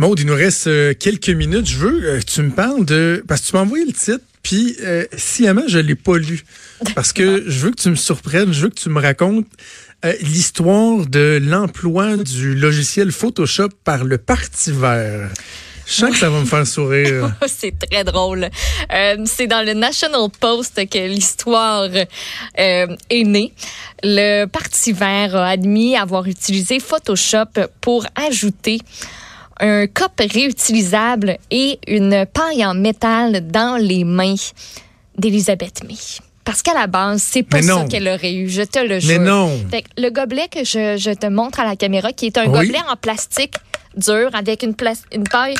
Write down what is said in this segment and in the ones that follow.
Maud, il nous reste euh, quelques minutes. Je veux euh, que tu me parles de... Parce que tu m'as envoyé le titre, puis euh, sciemment, je l'ai pas lu. Parce que je veux que tu me surprennes, je veux que tu me racontes euh, l'histoire de l'emploi du logiciel Photoshop par le Parti vert. Je sens que ça va me faire sourire. c'est très drôle. Euh, c'est dans le National Post que l'histoire euh, est née. Le Parti vert a admis avoir utilisé Photoshop pour ajouter un cop réutilisable et une paille en métal dans les mains d'Elisabeth May. Parce qu'à la base, c'est pas ça qu'elle aurait eu, je te le jure. Mais non. Fait que le gobelet que je, je te montre à la caméra, qui est un Oui. gobelet en plastique dur avec une, paille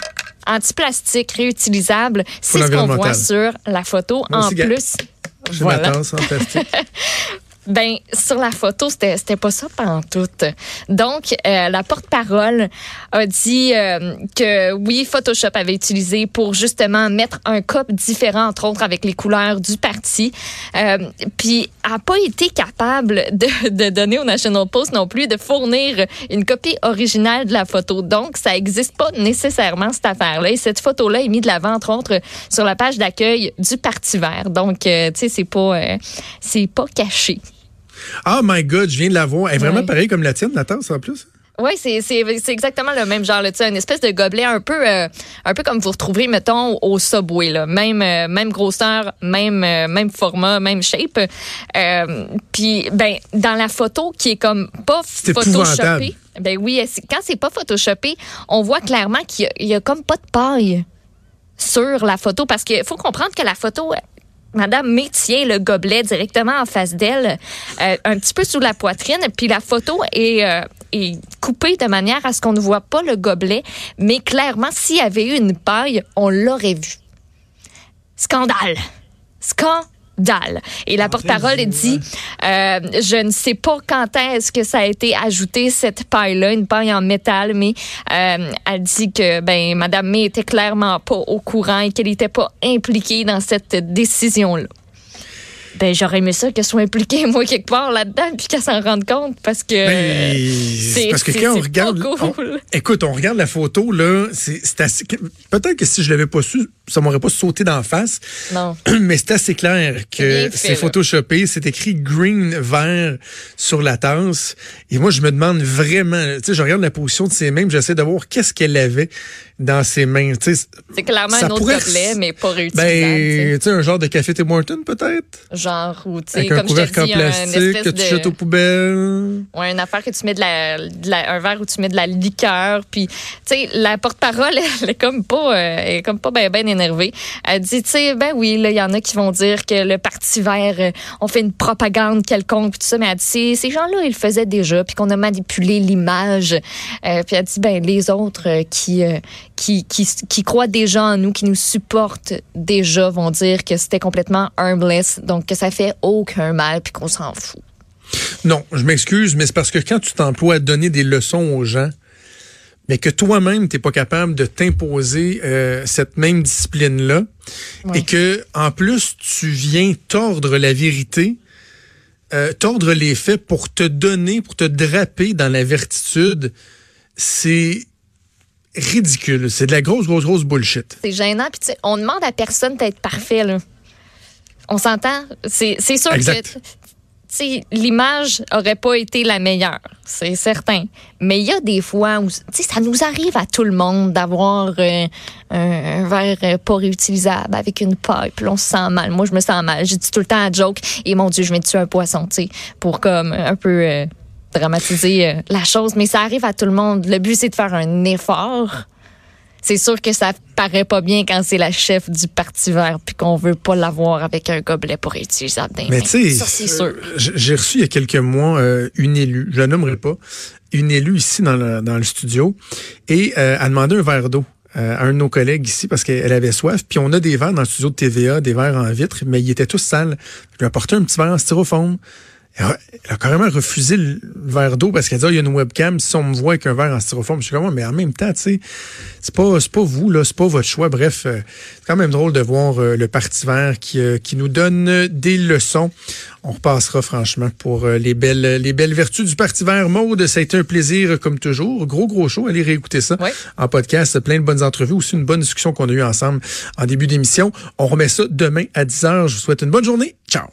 anti-plastique réutilisable, c'est ce qu'on voit sur la photo. Moi en aussi, plus, J'ai voilà. en plastique. Ben, sur la photo, c'était, c'était pas ça tout. Donc, euh, la porte-parole a dit euh, que oui, Photoshop avait utilisé pour justement mettre un cop différent, entre autres avec les couleurs du parti. Euh, Puis, a pas été capable de, de donner au National Post non plus de fournir une copie originale de la photo. Donc, ça existe pas nécessairement cette affaire-là. Et cette photo-là est mise de l'avant, entre autres, sur la page d'accueil du Parti vert. Donc, tu sais, c'est pas, c'est pas caché. Oh my God, je viens de la voir. Elle est vraiment Ouais. pareille comme la tienne, la tasse en plus. Oui, c'est c'est c'est exactement le même genre, là, une espèce de gobelet un peu euh, un peu comme vous retrouverez mettons au Subway là, même euh, même grosseur, même euh, même format, même shape. Puis ben dans la photo qui est comme pas C'est photoshopée. Ben oui, quand c'est pas photoshopé, on voit clairement qu'il y a- il y, a comme pas de paille sur la photo parce qu'il faut comprendre que la photo Madame May tient le gobelet directement en face d'elle, euh, un petit peu sous la poitrine, puis la photo est, euh, est coupée de manière à ce qu'on ne voit pas le gobelet, mais clairement, s'il y avait eu une paille, on l'aurait vu. Scandale. Scandale. Et la porte-parole dit, euh, je ne sais pas quand est-ce que ça a été ajouté, cette paille-là, une paille en métal, mais euh, elle dit que ben Madame May était clairement pas au courant et qu'elle n'était pas impliquée dans cette décision-là. Ben, j'aurais aimé ça qu'elle soit impliquée, moi, quelque part là-dedans, puis qu'elle s'en rende compte, parce que... Ben, c'est- parce que quand on regarde, cool. on- écoute, on regarde la photo là, c'est assez. Peut-être que si je l'avais pas su, ça m'aurait pas sauté d'en face. Non. Mais c'est assez clair que c'est photoshopé, c'est écrit green vert sur la tasse. Et moi, je me demande vraiment, tu sais, je regarde la position de ses mains, j'essaie de voir qu'est-ce qu'elle avait dans ses mains. Tu sais, C'est clairement ça un autre pourrait- gobelet, mais pas réutilisable. ben, tu sais, un genre de café Tim Hortons peut-être? Genre, ou, tu sais, comme je te dis, un plastique que tu jettes aux poubelles. Ouais, une affaire que tu mets de la, de la- un verre où tu mets de la liqueur, puis tu sais la porte-parole elle est comme pas euh, elle est comme pas ben ben énervée. Elle dit tu sais ben oui là il y en a qui vont dire que le parti vert euh, on fait une propagande quelconque puis tout ça mais elle dit ces, gens-là ils le faisaient déjà puis qu'on a manipulé l'image. Euh, puis elle dit ben les autres euh, qui, qui qui qui croient déjà en nous qui nous supportent déjà vont dire que c'était complètement harmless donc que ça fait aucun mal puis qu'on s'en fout. Non, je m'excuse, mais c'est parce que quand tu t'emploies à donner des leçons aux gens, mais que toi-même, tu n'es pas capable de t'imposer euh, cette même discipline-là, et que en plus, tu viens tordre la vérité, euh, tordre les faits pour te donner, pour te draper dans la vertitude, c'est ridicule. C'est de la grosse, grosse, grosse bullshit. C'est gênant. Puis, tu sais, on demande à personne d'être parfait, là. On s'entend? C'est sûr Exact. que l'image aurait pas été la meilleure, c'est certain. Mais il y a des fois où, tu sais, ça nous arrive à tout le monde d'avoir euh, un, un verre euh, pas réutilisable avec une paille, puis on se sent mal. Moi, je me sens mal. J'ai dit tout le temps à joke, et mon Dieu, je vais tuer un poisson, tu sais, pour comme un peu euh, dramatiser euh, la chose. Mais ça arrive à tout le monde. Le but, c'est de faire un effort. C'est sûr que ça paraît pas bien quand c'est la chef du Parti vert puis qu'on veut pas l'avoir avec un gobelet pour dans les Mais tu sais, euh, j'ai reçu il y a quelques mois euh, une élue, je la nommerai pas, une élue ici dans le, dans le studio, et euh, a demandé un verre d'eau euh, à un de nos collègues ici parce qu'elle avait soif. Puis on a des verres dans le studio de TVA, des verres en vitre, mais ils étaient tous sales. Je lui ai apporté un petit verre en styrofoam. Elle a carrément refusé le verre d'eau parce qu'elle dit, ah, il y a une webcam, si on me voit avec un verre en styrofoam, je suis comme, mais en même temps, tu sais, c'est pas, c'est pas vous, là, c'est pas votre choix. Bref, euh, c'est quand même drôle de voir euh, le Parti vert qui, euh, qui nous donne des leçons. On repassera franchement pour les belles, les belles vertus du Parti vert. Maude, ça a été un plaisir comme toujours. Gros, gros show. Allez réécouter ça en podcast. Plein de bonnes entrevues. Aussi une bonne discussion qu'on a eue ensemble en début d'émission. On remet ça demain à 10h. Je vous souhaite une bonne journée. Ciao.